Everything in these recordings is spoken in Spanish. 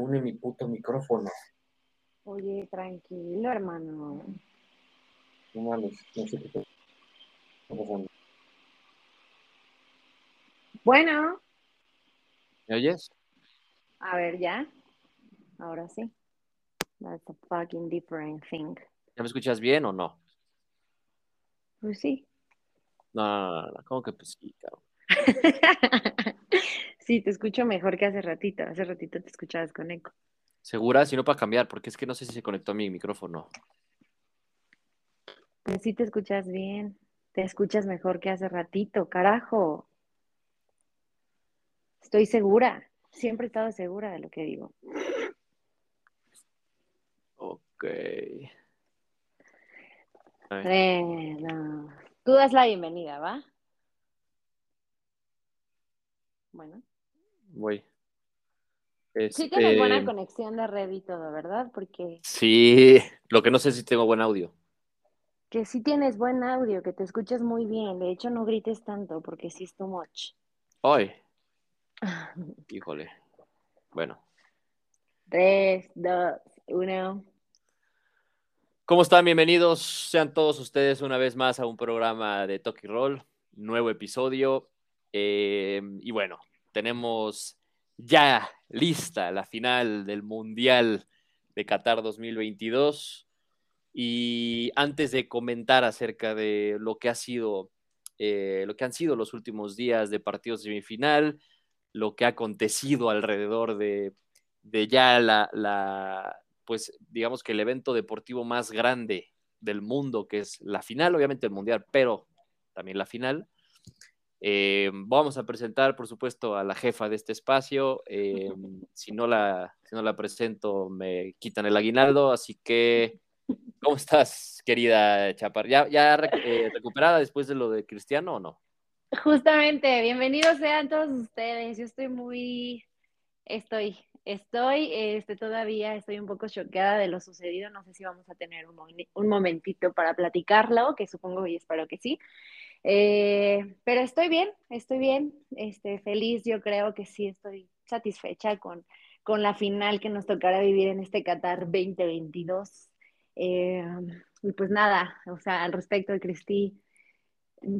une mi puto micrófono. Oye, tranquilo, hermano. No mames, no sé qué pasando. Bueno, ¿Me oyes? a ver, ya. Ahora sí. That's a fucking different thing. ¿Ya me escuchas bien o no? Pues sí. No, no, no, no, no. ¿Cómo que pues sí, cabrón? sí, te escucho mejor que hace ratito. Hace ratito te escuchabas con eco. ¿Segura? Si no, para cambiar, porque es que no sé si se conectó a mi micrófono. Pues sí te escuchas bien. Te escuchas mejor que hace ratito, carajo. Estoy segura. Siempre he estado segura de lo que digo. Ok. Bueno, tú das la bienvenida, ¿va? Bueno. Voy. Sí tienes buena Este, conexión de red y todo, ¿verdad? Porque Sí, lo que no sé si tengo buen audio. que sí tienes buen audio, que te escuchas muy bien. De hecho, no grites tanto porque sí es too much. Ay, híjole. Bueno. Tres, dos, uno. ¿Cómo están? Bienvenidos sean todos ustedes una vez más a un programa de Toki Roll, nuevo episodio. Eh, y bueno, tenemos ya lista la final del Mundial de Qatar 2022. Y antes de comentar acerca de lo que ha sido, eh, lo que han sido los últimos días de partidos de semifinal, lo que ha acontecido alrededor de, ya la, pues digamos que el evento deportivo más grande del mundo, que es la final, obviamente el mundial, pero también la final. Eh, vamos a presentar, por supuesto, a la jefa de este espacio. Eh, si, no la, si no la presento, me quitan el aguinaldo. Así que, ¿cómo estás, querida Chapar? ¿Ya, ya eh, recuperada después de lo de Cristiano o no? Justamente, bienvenidos sean todos ustedes. Yo estoy muy, estoy, estoy, este, todavía estoy un poco choqueada de lo sucedido. No sé si vamos a tener un, un momentito para platicarlo, que supongo y espero que sí. Eh, pero estoy bien, estoy bien, este, feliz. Yo creo que sí estoy satisfecha con, con la final que nos tocará vivir en este Qatar 2022. Eh, y pues nada, o sea, al respecto de Cristi,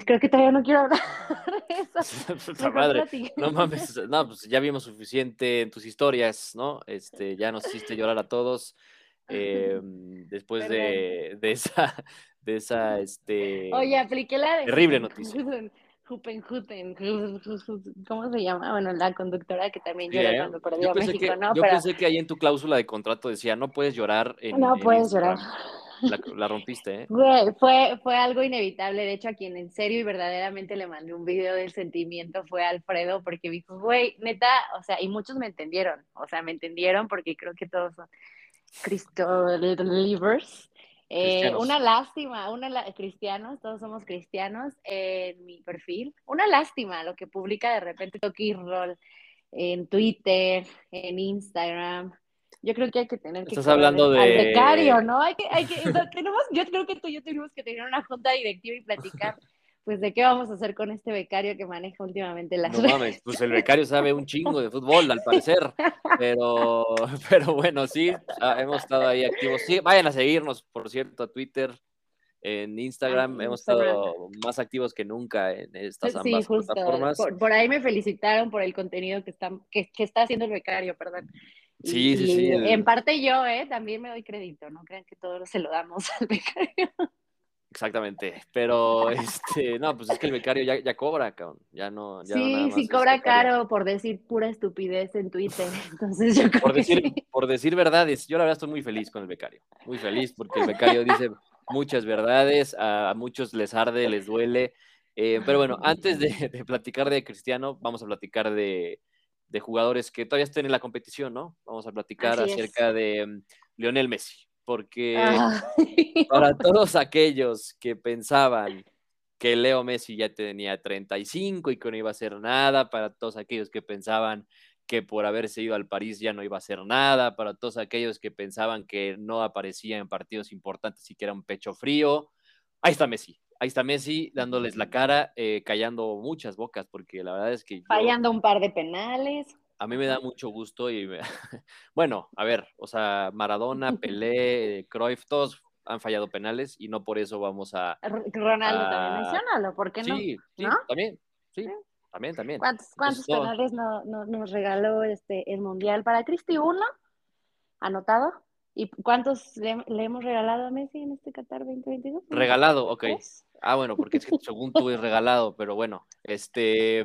creo que todavía no quiero hablar de eso. Puta madre, no mames, no, pues ya vimos suficiente en tus historias, ¿no? Este, ya nos hiciste llorar a todos eh, después de, de esa, de esa, este, Oye, apliqué la de terrible noticia. ¿cómo se llama? Bueno, la conductora que también Sí, lloró ¿eh? cuando perdió Yo a México, que, ¿no? yo Pero pensé que ahí en tu cláusula de contrato decía, no puedes llorar en no en puedes Instagram". llorar. La, la rompiste, ¿eh? Fue, fue algo inevitable. De hecho, a quien en serio y verdaderamente le mandé un video del sentimiento fue Alfredo, porque me dijo, güey, neta, o sea, y muchos me entendieron. O sea, me entendieron porque creo que todos son Cristo believers. Eh, una lástima, una la- cristianos, todos somos cristianos en mi perfil. Una lástima lo que publica de repente Toki Roll en Twitter, en Instagram. Yo creo que hay que tener que Estás hablando al de- becario, ¿no? Hay que, hay que, tenemos, yo creo que tú y yo tenemos que tener una junta directiva y platicar, pues, de qué vamos a hacer con este becario que maneja últimamente las No mames, pues el becario sabe un chingo de fútbol, al parecer. Pero, pero bueno, sí, ah, hemos estado ahí activos. Sí, vayan a seguirnos, por cierto, a Twitter, en Instagram. Ah, hemos Instagram. estado más activos que nunca en estas Sí, ambas justo. plataformas. Por, por ahí me felicitaron por el contenido que está, que, que está haciendo el becario, perdón. Sí, sí, y sí, En parte yo, ¿eh? También me doy crédito, no crean que todo se lo damos al becario. Exactamente. Pero, este, no, pues es que el becario ya, ya cobra, cabrón. Ya no. Ya sí, sí cobra caro por decir pura estupidez en Twitter. Entonces yo Por decir, por decir verdades, yo la verdad estoy muy feliz con el becario. Muy feliz porque el becario dice muchas verdades, a, muchos les arde, les duele. Eh, pero bueno, antes de, de platicar de Cristiano, vamos a platicar de, de jugadores que todavía estén en la competición, ¿no? Vamos a platicar Así es. acerca de um, Lionel Messi, porque Ay. para todos aquellos que pensaban que Leo Messi ya tenía 35 y que no iba a hacer nada, para todos aquellos que pensaban que por haberse ido al París ya no iba a hacer nada, para todos aquellos que pensaban que no aparecía en partidos importantes y que era un pecho frío, ahí está Messi, ahí está Messi dándoles la cara, eh, callando muchas bocas, porque la verdad es que yo- Fallando un par de penales. A mí me da mucho gusto y bueno, a ver, o sea, Maradona, Pelé, Cruyff, todos han fallado penales y no por eso vamos a... Ronaldo también, menciónalo, ¿por qué no? Sí, sí, también, sí, también, también. ¿Cuántos, cuántos penales no, nos regaló este el Mundial para Cristi? ¿Uno? ¿Anotado? ¿Y cuántos le, hemos regalado a Messi en este Qatar 2022? Regalado, ok. Ah, bueno, porque es que según tú es regalado, pero bueno, este,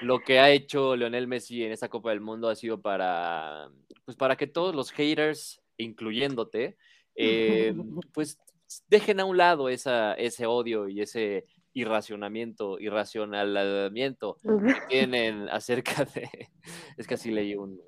lo que ha hecho Leonel Messi en esta Copa del Mundo ha sido para, pues para que todos los haters, incluyéndote, eh, pues dejen a un lado esa, ese odio y ese irracionamiento, irracionalamiento que tienen acerca de, es que así leí un,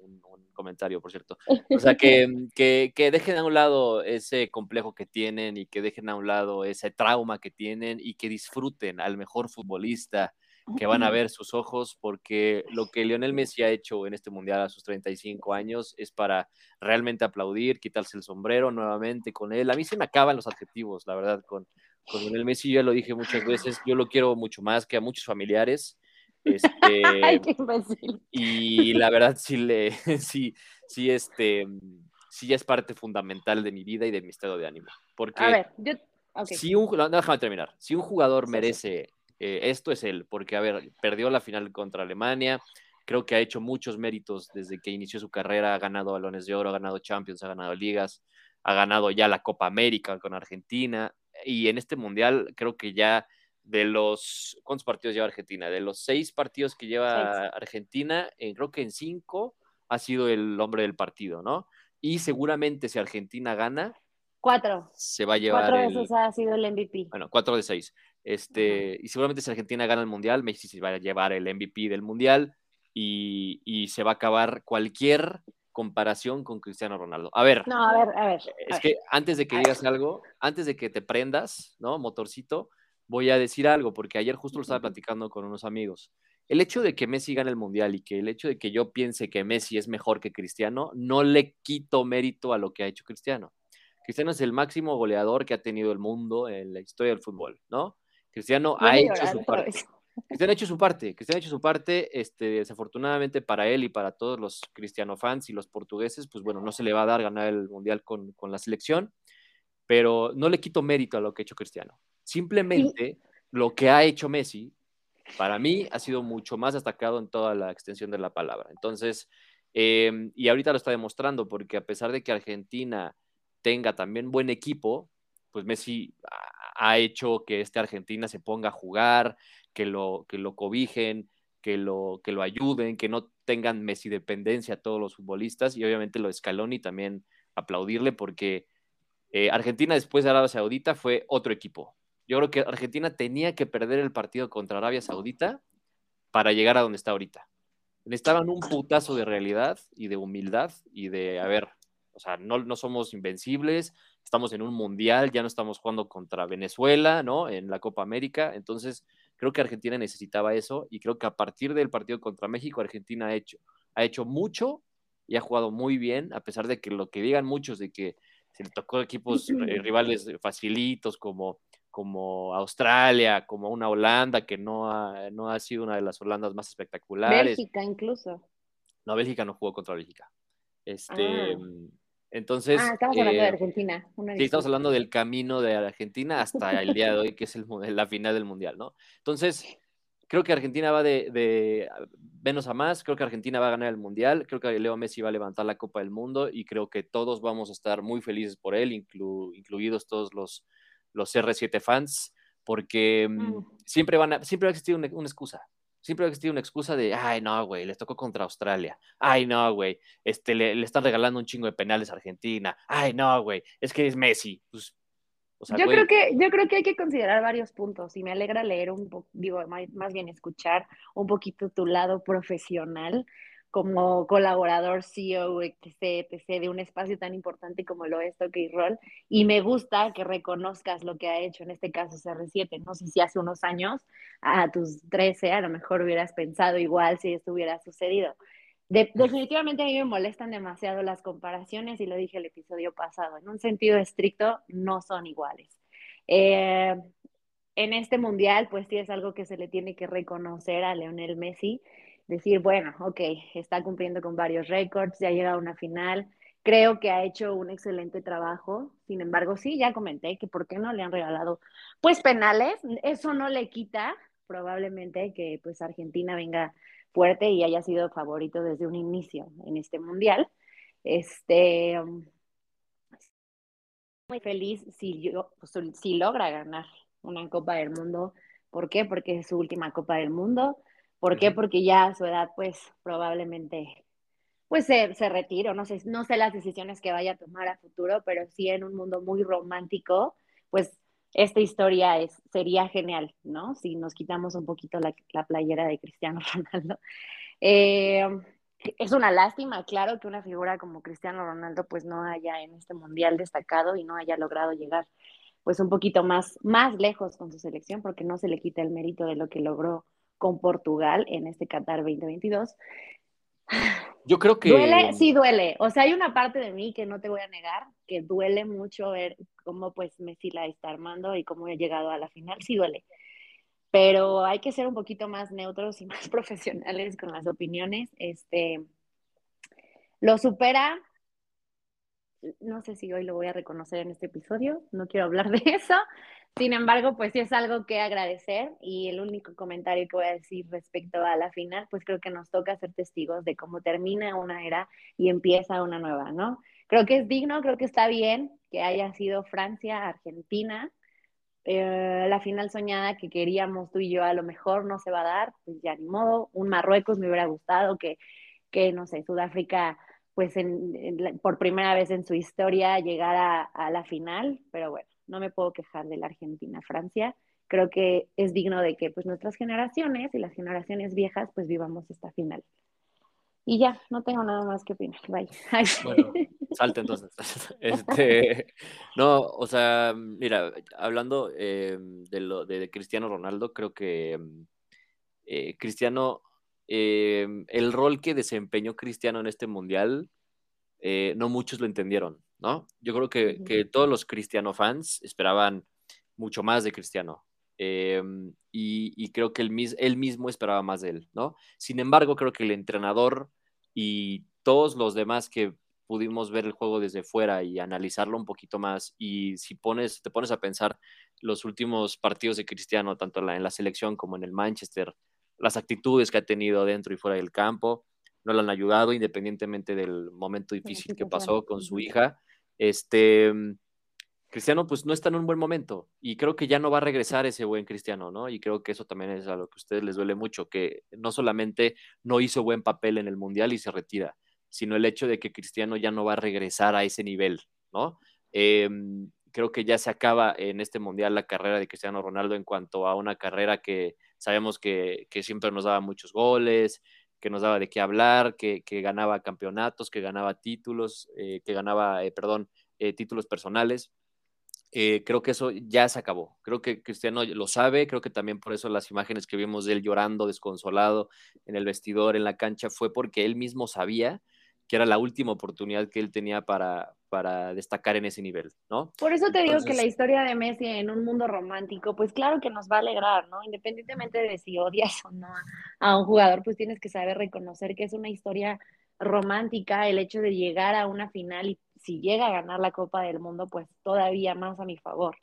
comentario, por cierto. O sea, que, que, dejen a un lado ese complejo que tienen y que dejen a un lado ese trauma que tienen y que disfruten al mejor futbolista que van a ver sus ojos, porque lo que Lionel Messi ha hecho en este mundial a sus 35 años es para realmente aplaudir, quitarse el sombrero nuevamente con él. A mí se me acaban los adjetivos, la verdad, con, con Lionel Messi, ya lo dije muchas veces, yo lo quiero mucho más que a muchos familiares. Este, Ay, qué imbécil. Y la verdad sí le, sí, sí, este, sí es parte fundamental de mi vida y de mi estado de ánimo. Porque a ver, yo, si un, déjame terminar. Si un jugador merece eh, esto es él, porque a ver, perdió la final contra Alemania, creo que ha hecho muchos méritos desde que inició su carrera, ha ganado balones de oro, ha ganado Champions, ha ganado ligas, ha ganado ya la Copa América con Argentina y en este mundial creo que ya de los, ¿cuántos partidos lleva Argentina? De los seis partidos que lleva Argentina, creo que en cinco ha sido el hombre del partido, ¿no? Y seguramente si Argentina gana, Cuatro. Se va a llevar. Cuatro veces ha sido el MVP. Bueno, cuatro de seis. Este, y seguramente si Argentina gana el Mundial, Messi se va a llevar el MVP del Mundial y, y se va a acabar cualquier comparación con Cristiano Ronaldo. A ver. No, a ver, a ver. Es que antes de que digas algo, antes de que te prendas, ¿no? Motorcito, voy a decir algo, porque ayer justo lo estaba platicando con unos amigos. El hecho de que Messi gane el Mundial y que el hecho de que yo piense que Messi es mejor que Cristiano, no le quito mérito a lo que ha hecho Cristiano. Cristiano es el máximo goleador que ha tenido el mundo en la historia del fútbol, ¿no? Cristiano ha hecho su parte. Cristiano ha hecho su parte, Cristiano ha hecho su parte, este, desafortunadamente para él y para todos los cristiano fans y los portugueses, pues bueno, no se le va a dar ganar el Mundial con, con la selección, pero no le quito mérito a lo que ha hecho Cristiano. Simplemente lo que ha hecho Messi, para mí, ha sido mucho más destacado en toda la extensión de la palabra. Entonces, em, y ahorita lo está demostrando, porque a pesar de que Argentina tenga también buen equipo, pues Messi ha hecho que esta Argentina se ponga a jugar, que lo, que lo cobijen, que lo, que lo ayuden, que no tengan Messi dependencia a todos los futbolistas y obviamente lo de Scaloni también aplaudirle porque eh, Argentina después de Arabia Saudita fue otro equipo. Yo creo que Argentina tenía que perder el partido contra Arabia Saudita para llegar a donde está ahorita. Necesitaban un putazo de realidad y de humildad y de, a ver, o sea, no, no somos invencibles, estamos en un mundial, ya no estamos jugando contra Venezuela, ¿no? En la Copa América. Entonces, creo que Argentina necesitaba eso y creo que a partir del partido contra México, Argentina ha hecho, ha hecho mucho y ha jugado muy bien, a pesar de que lo que digan muchos de que se le tocó equipos rivales facilitos como, como Australia, como una Holanda que no ha, no ha sido una de las Holandas más espectaculares. Bélgica incluso. No, Bélgica no jugó contra Bélgica. Este, ah. Entonces. Ah, estamos hablando de eh, Argentina. sí, estamos hablando del camino de Argentina hasta el día de hoy, que es el, la final del Mundial, ¿no? Entonces, creo que Argentina va de, de, menos a más, creo que Argentina va a ganar el Mundial, creo que Leo Messi va a levantar la Copa del Mundo y creo que todos vamos a estar muy felices por él, incluidos todos los, los R7 fans, porque mm, mm. siempre, van a, siempre va a existir una, una excusa siempre ha existido una excusa de, ay, no, güey, les tocó contra Australia. Ay, no, güey, este, le, están regalando un chingo de penales a Argentina. Ay, no, güey, es que es Messi. Pues, yo, creo que, yo creo que hay que considerar varios puntos y me alegra leer un poco, digo, más bien escuchar un poquito tu lado profesional como colaborador, CEO, etc., etc., de un espacio tan importante como lo es Toque Roll. Y me gusta que reconozcas lo que ha hecho, en este caso CR7. No sé si hace unos años, a tus 13, a lo mejor hubieras pensado igual si esto hubiera sucedido. definitivamente a mí me molestan demasiado las comparaciones y lo dije el episodio pasado. En un sentido estricto, no son iguales. Eh, en este mundial, pues sí es algo que se le tiene que reconocer a Leonel Messi decir, bueno, ok, está cumpliendo con varios récords, ya ha llegado a una final, creo que ha hecho un excelente trabajo, sin embargo, sí, ya comenté que por qué no le han regalado, pues penales, eso no le quita probablemente que pues Argentina venga fuerte y haya sido favorito desde un inicio en este mundial. Este, muy feliz si, yo, pues, si logra ganar una Copa del Mundo. ¿Por qué? Porque es su última Copa del Mundo. ¿Por qué? Porque ya a su edad, pues probablemente pues se, se retire, no sé, no sé las decisiones que vaya a tomar a futuro, pero sí en un mundo muy romántico, pues esta historia es, sería genial, ¿no? Si nos quitamos un poquito la, la playera de Cristiano Ronaldo. Eh, es una lástima, claro, que una figura como Cristiano Ronaldo pues no haya en este mundial destacado y no haya logrado llegar pues un poquito más, más lejos con su selección, porque no se le quita el mérito de lo que logró con Portugal en este Qatar 2022. Yo creo que... Duele, sí duele. O sea, hay una parte de mí que no te voy a negar, que duele mucho ver cómo pues Messi la está armando y cómo ha llegado a la final, sí duele pero hay que ser un poquito más neutros y más profesionales con las opiniones. Este, lo supera, no sé si hoy lo voy a reconocer en este episodio, no quiero hablar de eso. Sin embargo, pues sí es algo que agradecer y el único comentario que voy a decir respecto a la final, pues creo que nos toca ser testigos de cómo termina una era y empieza una nueva, ¿no? Creo que es digno, creo que está bien que haya sido Francia, Argentina, eh, la final soñada que queríamos tú y yo a lo mejor no se va a dar, pues ya ni modo. Un Marruecos me hubiera gustado que, que no sé, Sudáfrica, pues por primera vez en su historia llegara a la final, pero bueno, no me puedo quejar de la Argentina-Francia. Creo que es digno de que pues nuestras generaciones y las generaciones viejas pues vivamos esta final. Y ya, no tengo nada más que opinar. Bye. Bueno, salte entonces. Este, no, o sea, mira, hablando eh, de, lo, de, Cristiano Ronaldo, creo que eh, Cristiano, eh, el rol que desempeñó Cristiano en este mundial, no muchos lo entendieron, ¿no? Yo creo que, que todos los Cristiano fans esperaban mucho más de Cristiano. y, y, creo que él, él mismo esperaba más de él, ¿no? Sin embargo, creo que el entrenador y todos los demás que pudimos ver el juego desde fuera y analizarlo un poquito más y si pones, te pones a pensar los últimos partidos de Cristiano, tanto en la, selección como en el Manchester, las actitudes que ha tenido dentro y fuera del campo, no le han ayudado independientemente del momento difícil que pasó con su hija. Este, Cristiano pues no está en un buen momento y creo que ya no va a regresar ese buen Cristiano, ¿no? Y creo que eso también es a lo que a ustedes les duele mucho, que no solamente no hizo buen papel en el Mundial y se retira, sino el hecho de que Cristiano ya no va a regresar a ese nivel, ¿no? Em, creo que ya se acaba en este Mundial la carrera de Cristiano Ronaldo en cuanto a una carrera que sabemos que, siempre nos daba muchos goles, que nos daba de qué hablar, que, ganaba campeonatos, que ganaba títulos, eh, que ganaba, eh, perdón, eh, títulos personales creo que eso ya se acabó. Creo que Cristiano lo sabe, creo que también por eso las imágenes que vimos de él llorando, desconsolado en el vestidor, en la cancha, fue porque él mismo sabía que era la última oportunidad que él tenía para, para destacar en ese nivel, ¿no? Por eso te digo que la historia de Messi en un mundo romántico, pues claro que nos va a alegrar, ¿no? Independientemente de si odias o no a un jugador, pues tienes que saber reconocer que es una historia romántica el hecho de llegar a una final y si llega a ganar la Copa del Mundo, pues todavía más a mi favor.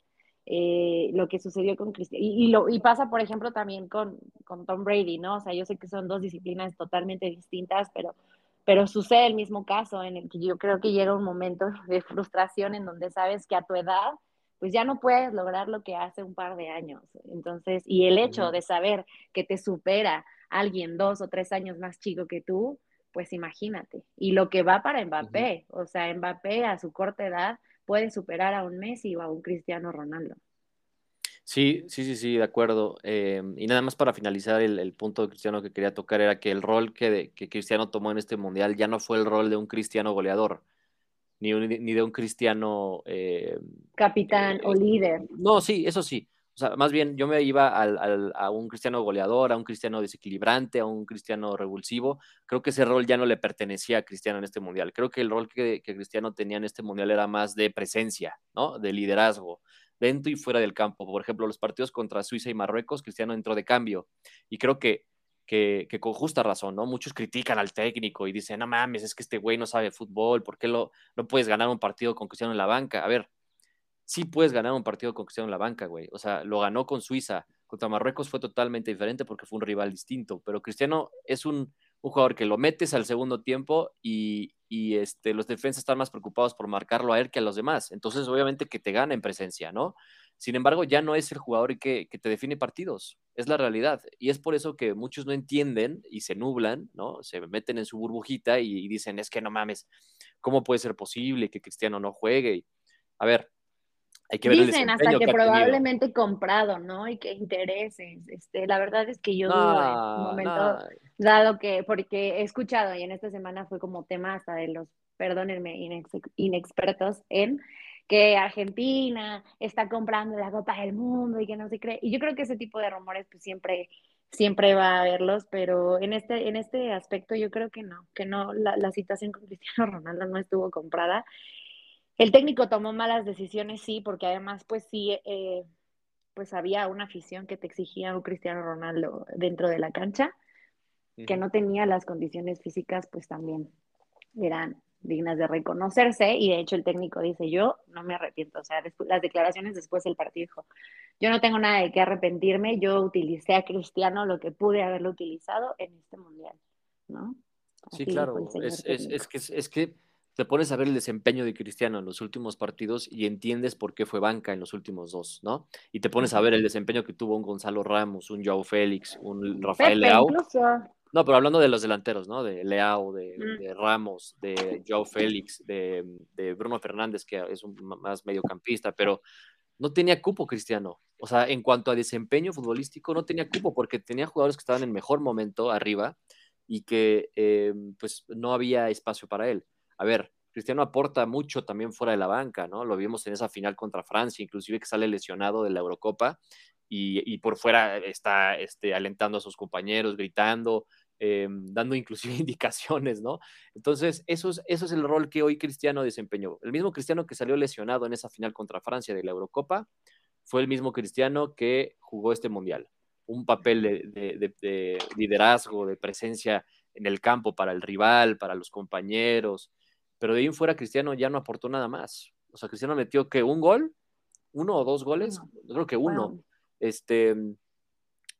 Eh, lo que sucedió con Cristian. Y, lo, y pasa, por ejemplo, también con, con Tom Brady, ¿no? O sea, yo sé que son dos disciplinas totalmente distintas, pero, pero sucede el mismo caso en el que yo creo que llega un momento de frustración en donde sabes que a tu edad, pues ya no puedes lograr lo que hace un par de años. Entonces, y el hecho de saber que te supera alguien dos o tres años más chico que tú, pues imagínate. Y lo que va para Mbappé, o sea, Mbappé a su corta edad puede superar a un Messi o a un Cristiano Ronaldo. Sí, sí, sí, sí, de acuerdo. Eh, y nada más para finalizar, el, punto de Cristiano que quería tocar era que el rol que, que, Cristiano tomó en este mundial ya no fue el rol de un Cristiano goleador, ni, ni de un Cristiano... Eh, Capitán o eh, líder. No, sí, eso sí. O sea, más bien yo me iba a un cristiano goleador, a un cristiano desequilibrante, a un cristiano revulsivo. Creo que ese rol ya no le pertenecía a Cristiano en este mundial. Creo que el rol que, Cristiano tenía en este mundial era más de presencia, ¿no? De liderazgo, dentro y fuera del campo. Por ejemplo, los partidos contra Suiza y Marruecos, Cristiano entró de cambio. Y creo que que, con justa razón, ¿no? Muchos critican al técnico y dicen, no mames, es que este güey no sabe fútbol, ¿por qué lo, no puedes ganar un partido con Cristiano en la banca? A ver, sí puedes ganar un partido con Cristiano en la banca, güey. O sea, lo ganó con Suiza. Contra Marruecos fue totalmente diferente porque fue un rival distinto. Pero Cristiano es un, jugador que lo metes al segundo tiempo y, este, los defensas están más preocupados por marcarlo a él que a los demás. Entonces, obviamente que te gana en presencia, ¿no? Sin embargo, ya no es el jugador que, que te define partidos. Es la realidad. Y es por eso que muchos no entienden y se nublan, ¿no? Se meten en su burbujita y, dicen, es que no mames, ¿cómo puede ser posible que Cristiano no juegue? A ver, hay que ver Dicen hasta que, probablemente comprado, ¿no? Y que intereses. Este, la verdad es que yo dudo en un momento, dado que, porque he escuchado y en esta semana fue como tema hasta de los, perdónenme, inexpertos en que Argentina está comprando la Copa del Mundo y que no se cree. Y yo creo que ese tipo de rumores pues siempre siempre va a haberlos, pero en este, en este aspecto yo creo que no, que no, la, la situación con Cristiano Ronaldo no estuvo comprada el técnico tomó malas decisiones, sí, porque además, pues sí, eh, pues había una afición que te exigía un Cristiano Ronaldo dentro de la cancha, que no tenía las condiciones físicas, pues también eran dignas de reconocerse y de hecho el técnico dice yo no me arrepiento, o sea, las declaraciones después del partido dijo, yo no tengo nada de qué arrepentirme, yo utilicé a Cristiano lo que pude haberlo utilizado en este mundial, ¿no? sí, claro, es, es, que, es que te pones a ver el desempeño de Cristiano en los últimos partidos y entiendes por qué fue banca en los últimos dos, ¿no? Y te pones a ver el desempeño que tuvo un Gonzalo Ramos, un Joao Félix, un Rafael Leao. No, pero hablando de los delanteros, ¿no? De Leao, de, mm. Ramos, de Joao Félix, de, Bruno Fernández, que es un más mediocampista, pero no tenía cupo Cristiano. O sea, en cuanto a desempeño futbolístico, no tenía cupo porque tenía jugadores que estaban en mejor momento arriba y que eh, pues no había espacio para él a ver, Cristiano aporta mucho también fuera de la banca, ¿no? Lo vimos en esa final contra Francia, inclusive que sale lesionado de la Eurocopa y, por fuera está este, alentando a sus compañeros, gritando, eh, dando inclusive indicaciones, ¿no? Entonces, eso es, eso es el rol que hoy Cristiano desempeñó. El mismo Cristiano que salió lesionado en esa final contra Francia de la Eurocopa fue el mismo Cristiano que jugó este mundial. Un papel de liderazgo, de presencia en el campo para el rival, para los compañeros, pero de ahí en fuera Cristiano ya no aportó nada más. O sea, Cristiano metió que un gol, uno o dos goles, creo que uno. Este,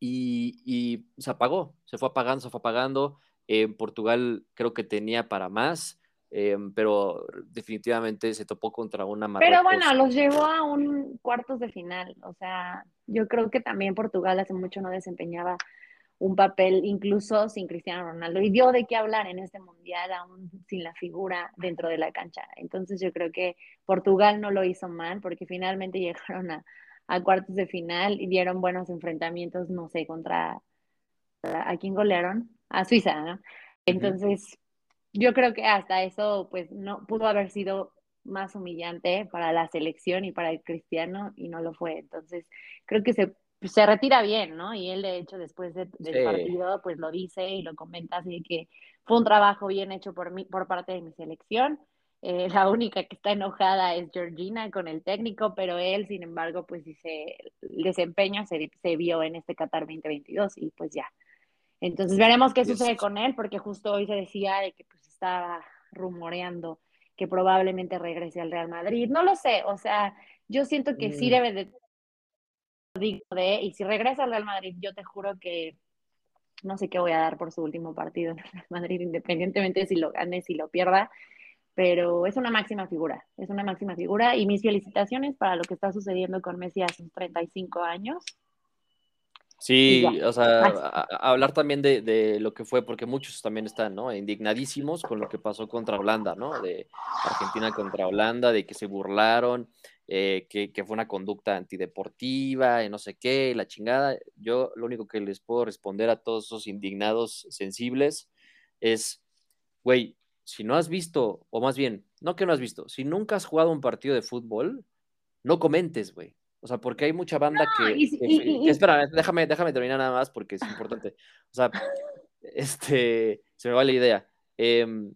y, se apagó, se fue apagando, se fue apagando. En Portugal creo que tenía para más, em, pero definitivamente se topó contra una Pero bueno, los llevó a un cuartos de final. O sea, yo creo que también Portugal hace mucho no desempeñaba un papel incluso sin Cristiano Ronaldo y dio de qué hablar en este mundial aún sin la figura dentro de la cancha. Entonces yo creo que Portugal no lo hizo mal porque finalmente llegaron a, cuartos de final y dieron buenos enfrentamientos, no sé, contra a quién golearon, a Suiza, ¿no? Entonces yo creo que hasta eso pues no pudo haber sido más humillante para la selección y para el Cristiano y no lo fue. Entonces creo que se se retira bien, ¿no? Y él, de hecho, después del partido, pues lo dice y lo comenta, así que fue un trabajo bien hecho por, mí, por parte de mi selección. Eh, la única que está enojada es Georgina con el técnico, pero él, sin embargo, pues dice, el desempeño se, se vio en este Qatar 2022 y pues ya. Entonces veremos qué sucede con él, porque justo hoy se decía de que pues estaba rumoreando que probablemente regrese al Real Madrid. No lo sé, o sea, yo siento que sí mm. debe de de, y si regresa al Real Madrid, yo te juro que no sé qué voy a dar por su último partido en Real Madrid, independientemente de si lo gane, si lo pierda, pero es una máxima figura, es una máxima figura y mis felicitaciones para lo que está sucediendo con Messi a sus 35 años. Sí, o sea, hablar también de, de, lo que fue, porque muchos también están, ¿no? Indignadísimos con lo que pasó contra Holanda, ¿no? De Argentina contra Holanda, de que se burlaron, eh, que, fue una conducta antideportiva y no sé qué, la chingada. Yo lo único que les puedo responder a todos esos indignados sensibles es, güey, si no has visto, o más bien, no que no has visto, si nunca has jugado un partido de fútbol, no comentes, güey. O sea, porque hay mucha banda que, Espera, déjame, déjame terminar nada más porque es importante. O sea, este, se me va la idea. Em,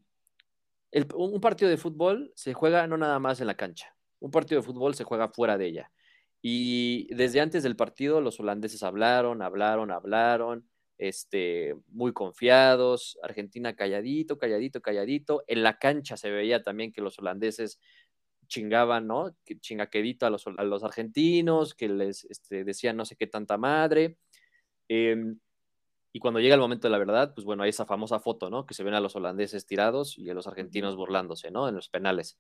un partido de fútbol se juega no nada más en la cancha un partido de fútbol se juega fuera de ella. Y desde antes del partido los holandeses hablaron, hablaron, hablaron, este, muy confiados, Argentina calladito, calladito, calladito. En la cancha se veía también que los holandeses chingaban, ¿no? Chingaquedito a los, a los argentinos, que les este, decían no sé qué tanta madre. Em, y cuando llega el momento de la verdad, pues bueno, hay esa famosa foto, ¿no? Que se ven a los holandeses tirados y a los argentinos burlándose, ¿no? En los penales.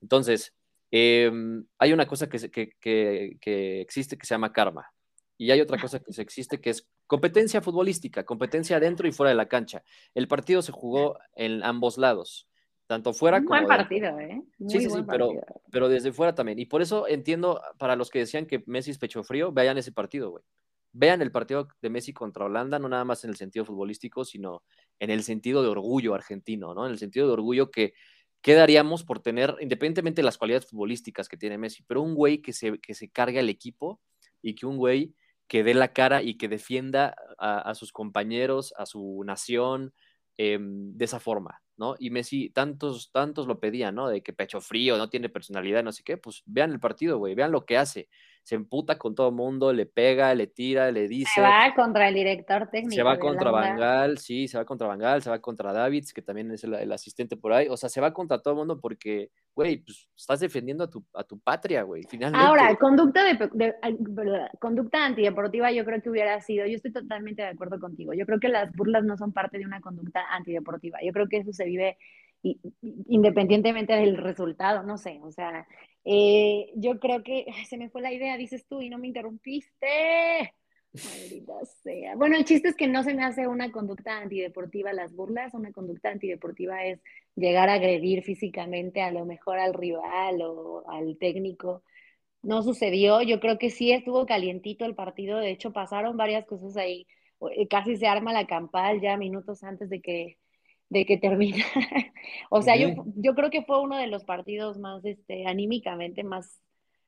Entonces, em, hay una cosa que, que, que, existe que se llama karma. Y hay otra cosa que existe que es competencia futbolística, competencia dentro y fuera de la cancha. El partido se jugó en ambos lados, tanto fuera como. Buen partido, ¿eh? sí, sí, sí, pero, pero desde fuera también. Y por eso entiendo, para los que decían que Messi es pecho frío, vean ese partido, güey. Vean el partido de Messi contra Holanda, no nada más en el sentido futbolístico, sino en el sentido de orgullo argentino, ¿no? En el sentido de orgullo que quedaríamos por tener, independientemente de las cualidades futbolísticas que tiene Messi, pero un güey que se, que se cargue al equipo y que un güey que dé la cara y que defienda a, sus compañeros, a su nación, em, de esa forma, ¿no? Y Messi, tantos, tantos lo pedían, ¿no? De que pecho frío, no tiene personalidad, no sé qué, pues vean el partido, güey, vean lo que hace se emputa con todo el mundo, le pega, le tira, le dice. Se va contra el director técnico. Se va contra Bangal, sí, se va contra Bangal, se va contra Davids, que también es el, asistente por ahí. O sea, se va contra todo el mundo porque, güey, pues estás defendiendo a tu, a tu patria, güey, finalmente. Ahora, conducta, de, conducta antideportiva yo creo que hubiera sido, yo estoy totalmente de acuerdo contigo. Yo creo que las burlas no son parte de una conducta antideportiva. Yo creo que eso se vive independientemente del resultado, no sé, o sea, eh, yo creo que se me fue la idea, dices tú, y no me interrumpiste. Sea. Bueno, el chiste es que no se me hace una conducta antideportiva las burlas. Una conducta antideportiva es llegar a agredir físicamente a lo mejor al rival o al técnico. No sucedió. Yo creo que sí estuvo calientito el partido. De hecho, pasaron varias cosas ahí. Eh, casi se arma la campal ya minutos antes de que de que termina. o sea, yo, yo creo que fue uno de los partidos más, este, anímicamente más,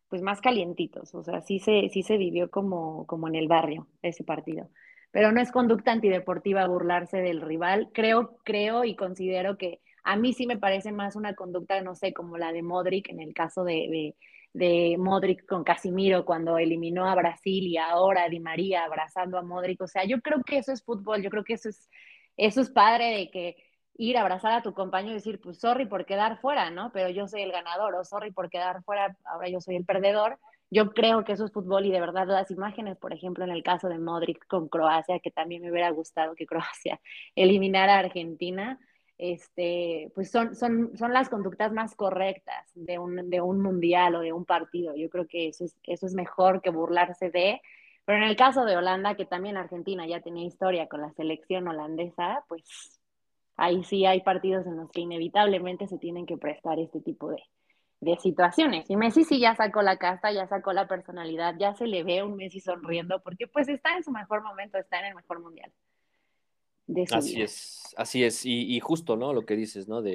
pues más calientitos. O sea, sí se, sí se vivió como, como en el barrio ese partido. Pero no es conducta antideportiva burlarse del rival. Creo, creo y considero que a mí sí me parece más una conducta, no sé, como la de Modric en el caso de, de, de Modric con Casimiro cuando eliminó a Brasil y ahora Di María abrazando a Modric. O sea, yo creo que eso es fútbol, yo creo que eso es, eso es padre de que ir a abrazar a tu compañero y decir, pues sorry por quedar fuera, ¿no? Pero yo soy el ganador, o sorry por quedar fuera, ahora yo soy el perdedor. Yo creo que eso es fútbol y de verdad las imágenes, por ejemplo, en el caso de Modric con Croacia, que también me hubiera gustado que Croacia eliminara a Argentina, este, pues son, son, son las conductas más correctas de un, de un mundial o de un partido. Yo creo que eso es, eso es mejor que burlarse de, pero en el caso de Holanda, que también Argentina ya tenía historia con la selección holandesa, pues ahí sí hay partidos en los que inevitablemente se tienen que prestar este tipo de, situaciones. Y Messi sí ya sacó la casta, ya sacó la personalidad, ya se le ve un Messi sonriendo, porque pues está en su mejor momento, está en el mejor mundial. así es, así es, y, justo, ¿no? Lo que dices, ¿no? De,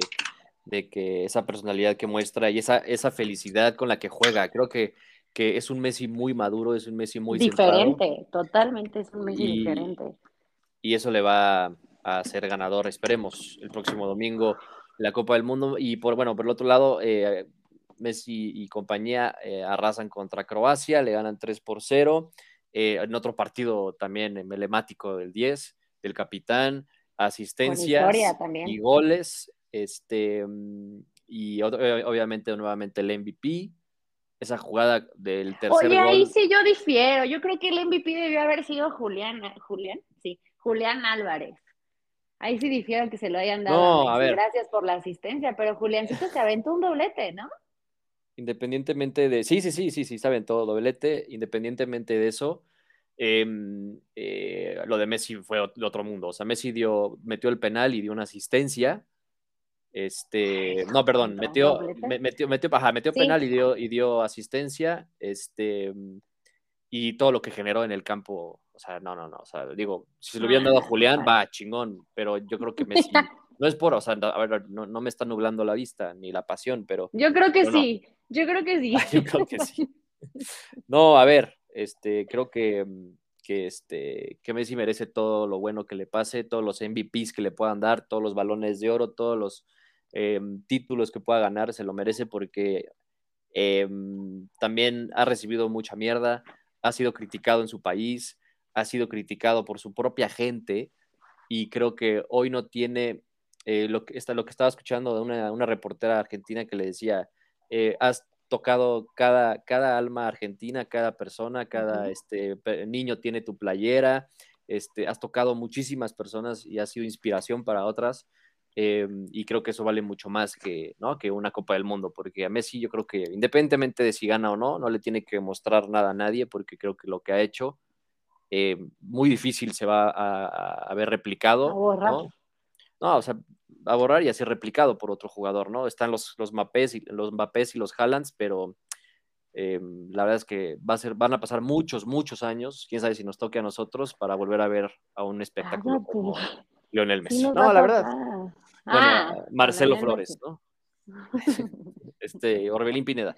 que esa personalidad que muestra y esa, esa felicidad con la que juega, creo que, que es un Messi muy maduro, es un Messi muy diferente, totalmente es un Messi diferente. Y eso le va, a ser ganador, esperemos, el próximo domingo la Copa del Mundo. Y por, bueno, por el otro lado, eh, Messi y compañía eh, arrasan contra Croacia, le ganan 3 por 0. Eh, en otro partido también emblemático del 10, del capitán, asistencias y goles. Este, y obviamente nuevamente el MVP. Esa jugada del tercer Oye, ahí sí yo difiero. Yo creo que el MVP debió haber sido Julián, Julián, sí, Julián Álvarez. Ahí sí difiero que se lo hayan dado. No, a ver. Gracias por la asistencia, pero Juliancito se aventó un doblete, ¿no? Independientemente de. Sí, sí, sí, sí, sí, se aventó doblete. Independientemente de eso, em, eh, lo de Messi fue de otro mundo. O sea, Messi dio, metió el penal y dio una asistencia. Este, no, perdón, metió, metió, metió, metió penal y dio, y dio asistencia. Este, y todo lo que generó en el campo o sea, no, no, no. O sea, digo, si se lo hubieran dado a Julián, va, chingón. Pero yo creo que Messi. No es por, o sea, a ver, no, no me está nublando la vista ni la pasión, pero. Yo creo que sí. Yo creo que sí. yo creo que sí. No, a ver, este, creo que, que, este, que Messi merece todo lo bueno que le pase, todos los MVPs que le puedan dar, todos los balones de oro, todos los em, títulos que pueda ganar, se lo merece porque em, también ha recibido mucha mierda, ha sido criticado en su país, ha sido criticado por su propia gente y creo que hoy no tiene eh, lo, que, lo que estaba escuchando de una, una reportera argentina que le decía, eh, has tocado cada, cada alma argentina, cada persona, cada este, niño tiene tu playera, este, has tocado muchísimas personas y has sido inspiración para otras. Eh, y creo que eso vale mucho más que, ¿no? que una Copa del Mundo, porque a Messi yo creo que independientemente de si gana o no, no le tiene que mostrar nada a nadie, porque creo que lo que ha hecho eh, muy difícil se va a, ver replicado. ¿no? ¿no? o sea, a borrar y a ser replicado por otro jugador, ¿no? Están los, los Mapés y los Mbappés y los Haalands, pero eh, la verdad es que va a ser, van a pasar muchos, muchos años, quién sabe si nos toque a nosotros para volver a ver a un espectáculo como Lionel Messi. no, la verdad. Bueno, ah, Marcelo Flores, ¿no? este, Orbelín Pineda.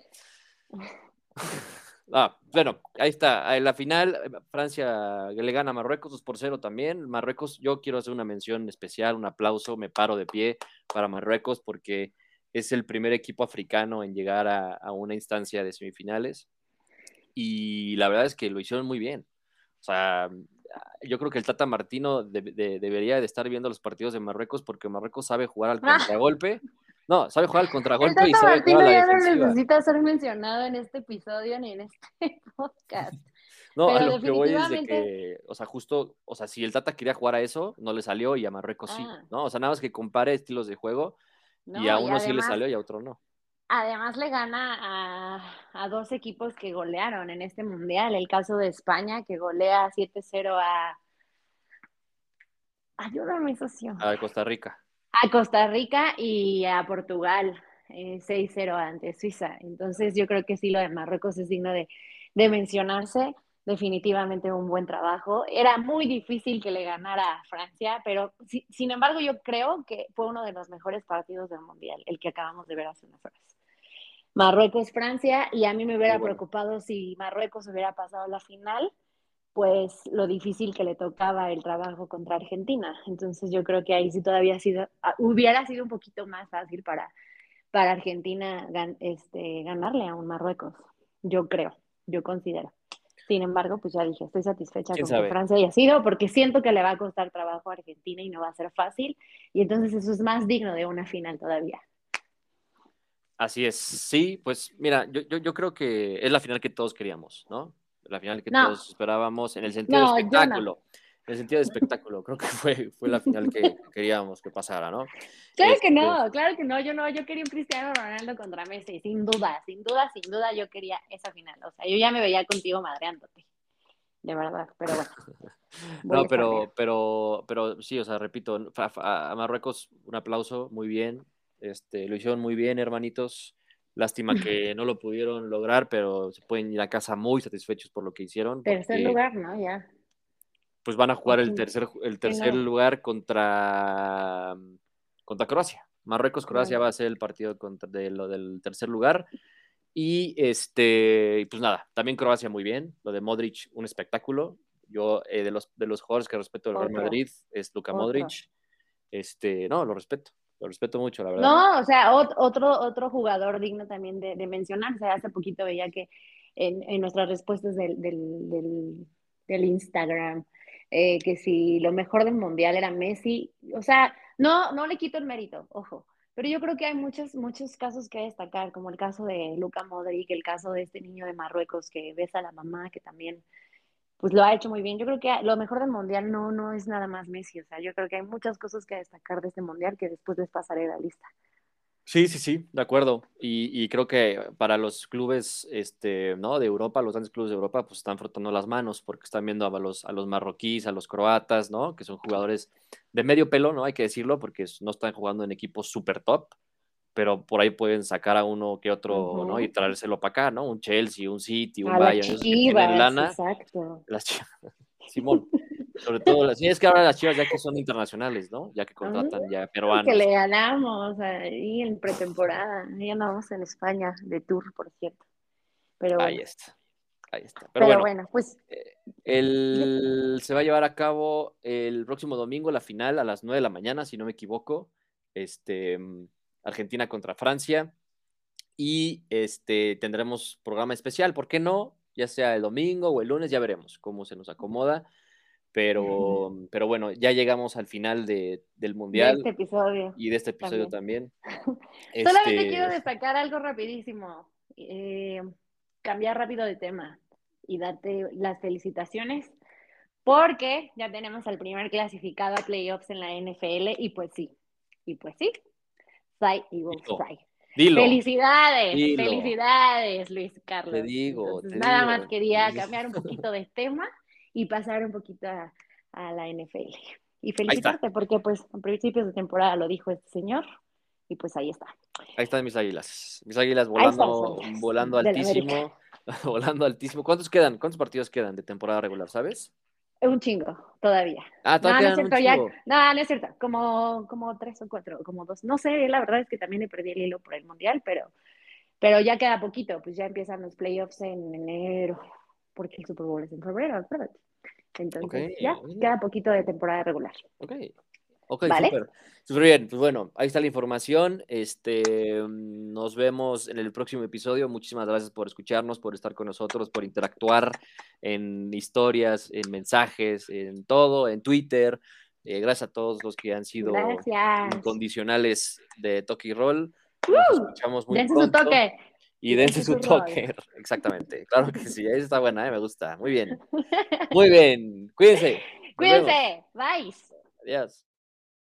Ah, bueno, ahí está. En la final, eh, Francia le gana a Marruecos 2 por 0 también. Marruecos, yo quiero hacer una mención especial, un aplauso, me paro de pie para Marruecos porque es el primer equipo africano en llegar a, una instancia de semifinales. Y la verdad es que lo hicieron muy bien. O sea, yo creo que el Tata Martino debería de estar viendo los partidos de Marruecos porque Marruecos sabe jugar al contragolpe. No, sabe jugar al contragolpe y sabe jugar a la ya no necesita ser mencionado en este episodio ni en este podcast. No, a lo que voy es de que, o sea, justo, o sea, si el Tata quería jugar a eso, no le salió y a Marruecos sí, ah. ¿no? O sea, nada más que compare estilos de juego y a uno sí le salió y a otro no. Además le gana a, a, dos equipos que golearon en este mundial. El caso de España, que golea 7-0 a... Ayúdame, socio. A Costa Rica a Costa Rica y a Portugal, eh, 6-0 ante Suiza. Entonces yo creo que sí, lo de Marruecos es digno de, mencionarse. Definitivamente un buen trabajo. Era muy difícil que le ganara a Francia, pero sin embargo yo creo que fue uno de los mejores partidos del Mundial, el que acabamos de ver hace unas horas. Marruecos-Francia, y a mí me hubiera preocupado si Marruecos hubiera pasado la final, pues lo difícil que le tocaba el trabajo contra Argentina. Entonces yo creo que ahí sí todavía sido, ah, hubiera sido un poquito más fácil para, para Argentina este, ganarle a un Marruecos. Yo creo, yo considero. Sin embargo, pues ya dije, estoy satisfecha con que Francia haya sido, porque siento que le va a costar trabajo a Argentina y no va a ser fácil. Y entonces eso es más digno de una final todavía. Así es, sí, pues mira, yo, yo, yo creo que es la final que todos queríamos, ¿no? La final que todos esperábamos en el sentido de espectáculo. En el sentido de espectáculo, creo que fue, fue la final que queríamos que pasara, ¿no? Claro que no, este claro que no, yo no, yo quería un Cristiano Ronaldo contra Messi, sin duda, sin duda, sin duda yo quería esa final, o sea, yo ya me veía contigo madreándote, de verdad, pero bueno. no, pero, pero, pero sí, o sea, repito, a Marruecos un aplauso, muy bien, este, lo hicieron muy bien, hermanitos, Lástima que no lo pudieron lograr, pero se pueden ir a casa muy satisfechos por lo que hicieron. Tercer lugar, ¿no? Ya. Pues van a jugar el tercer, el tercer lugar contra, contra Croacia. Marruecos-Croacia va a ser el partido contra, de lo del tercer lugar. Y este, pues nada, también Croacia muy bien. Lo de Modric, un espectáculo. Yo, eh, de, los, de los jugadores que respeto del Real Madrid, es Luka Modric. Este, no, lo respeto lo respeto mucho, la verdad. No, o sea, otro, otro jugador digno también de, mencionar. O sea, hace poquito veía que en, nuestras respuestas del, del, del, Instagram, eh, que si lo mejor del mundial era Messi, o sea, no, no le quito el mérito, ojo. Pero yo creo que hay muchos, muchos casos que destacar, como el caso de Luca Modric, el caso de este niño de Marruecos que besa a la mamá, que también pues lo ha hecho muy bien. Yo creo que lo mejor del mundial no, no es nada más Messi, o sea, yo creo que hay muchas cosas que destacar de este mundial que después les pasaré la lista. Sí, sí, sí, de acuerdo. Y, creo que para los clubes este, ¿no? de Europa, los grandes clubes de Europa, pues están frotando las manos porque están viendo a los, a los marroquíes, a los croatas, ¿no? Que son jugadores de medio pelo, ¿no? Hay que decirlo, porque no están jugando en equipos super top, pero por ahí pueden sacar a uno que otro, ¿no? Y traérselo para acá, ¿no? Un Chelsea, un City, un Bayern, Chivas, lana. Exacto. Las chivas. Simón, sobre todo las es que ahora las chivas ya que son internacionales, ¿no? Ya que contratan ya peruanos. Que le ganamos ahí en pretemporada, ya andamos en España de tour, por cierto. Pero Ahí está. Ahí está. Pero, bueno, pues. Eh, el, se va a llevar a cabo el próximo domingo la final a las 9 de la mañana, si no me equivoco. Este, Argentina contra Francia. Y este, tendremos programa especial, ¿por qué no? Ya sea el domingo o el lunes, ya veremos cómo se nos acomoda. pero, pero bueno, ya llegamos al final de, del Mundial. De este episodio. Y de este episodio también. Solamente este quiero destacar algo rapidísimo. Eh, cambiar rápido de tema y darte las felicitaciones porque ya tenemos al primer clasificado a playoffs en la NFL y pues sí, y pues sí, Sai Eagles Sai. Felicidades, felicidades, Luis Carlos. Te digo, nada más quería cambiar un poquito de tema y pasar un poquito a, la NFL. Y felicitarte porque pues a principios de temporada lo dijo este señor y pues ahí está. Ahí están mis águilas, mis águilas volando, volando altísimo, volando altísimo. ¿Cuántos quedan? ¿Cuántos partidos quedan de temporada regular, sabes? Un chingo, todavía. Ah, todavía no, no, es cierto, no, no es cierto, como, como tres o cuatro, como dos. No sé, la verdad es que también le perdí el hilo por el Mundial, pero, pero ya queda poquito, pues ya empiezan los playoffs en enero, porque el Super Bowl es en febrero. Entonces, ya queda poquito de temporada regular. Ok. Ok, súper. bien. Pues bueno, ahí está la información. Este, nos vemos en el próximo episodio. Muchísimas gracias por escucharnos, por estar con nosotros, por interactuar en historias, en mensajes, en todo, en Twitter. Eh, gracias a todos los que han sido incondicionales de Toki Roll. Nos escuchamos muy pronto. su toque. Y dense su toque. Exactamente. Claro que sí. Ahí está buena, ¿eh? me gusta. Muy bien. Muy bien. Cuídense. Cuídense. Bye. Adiós.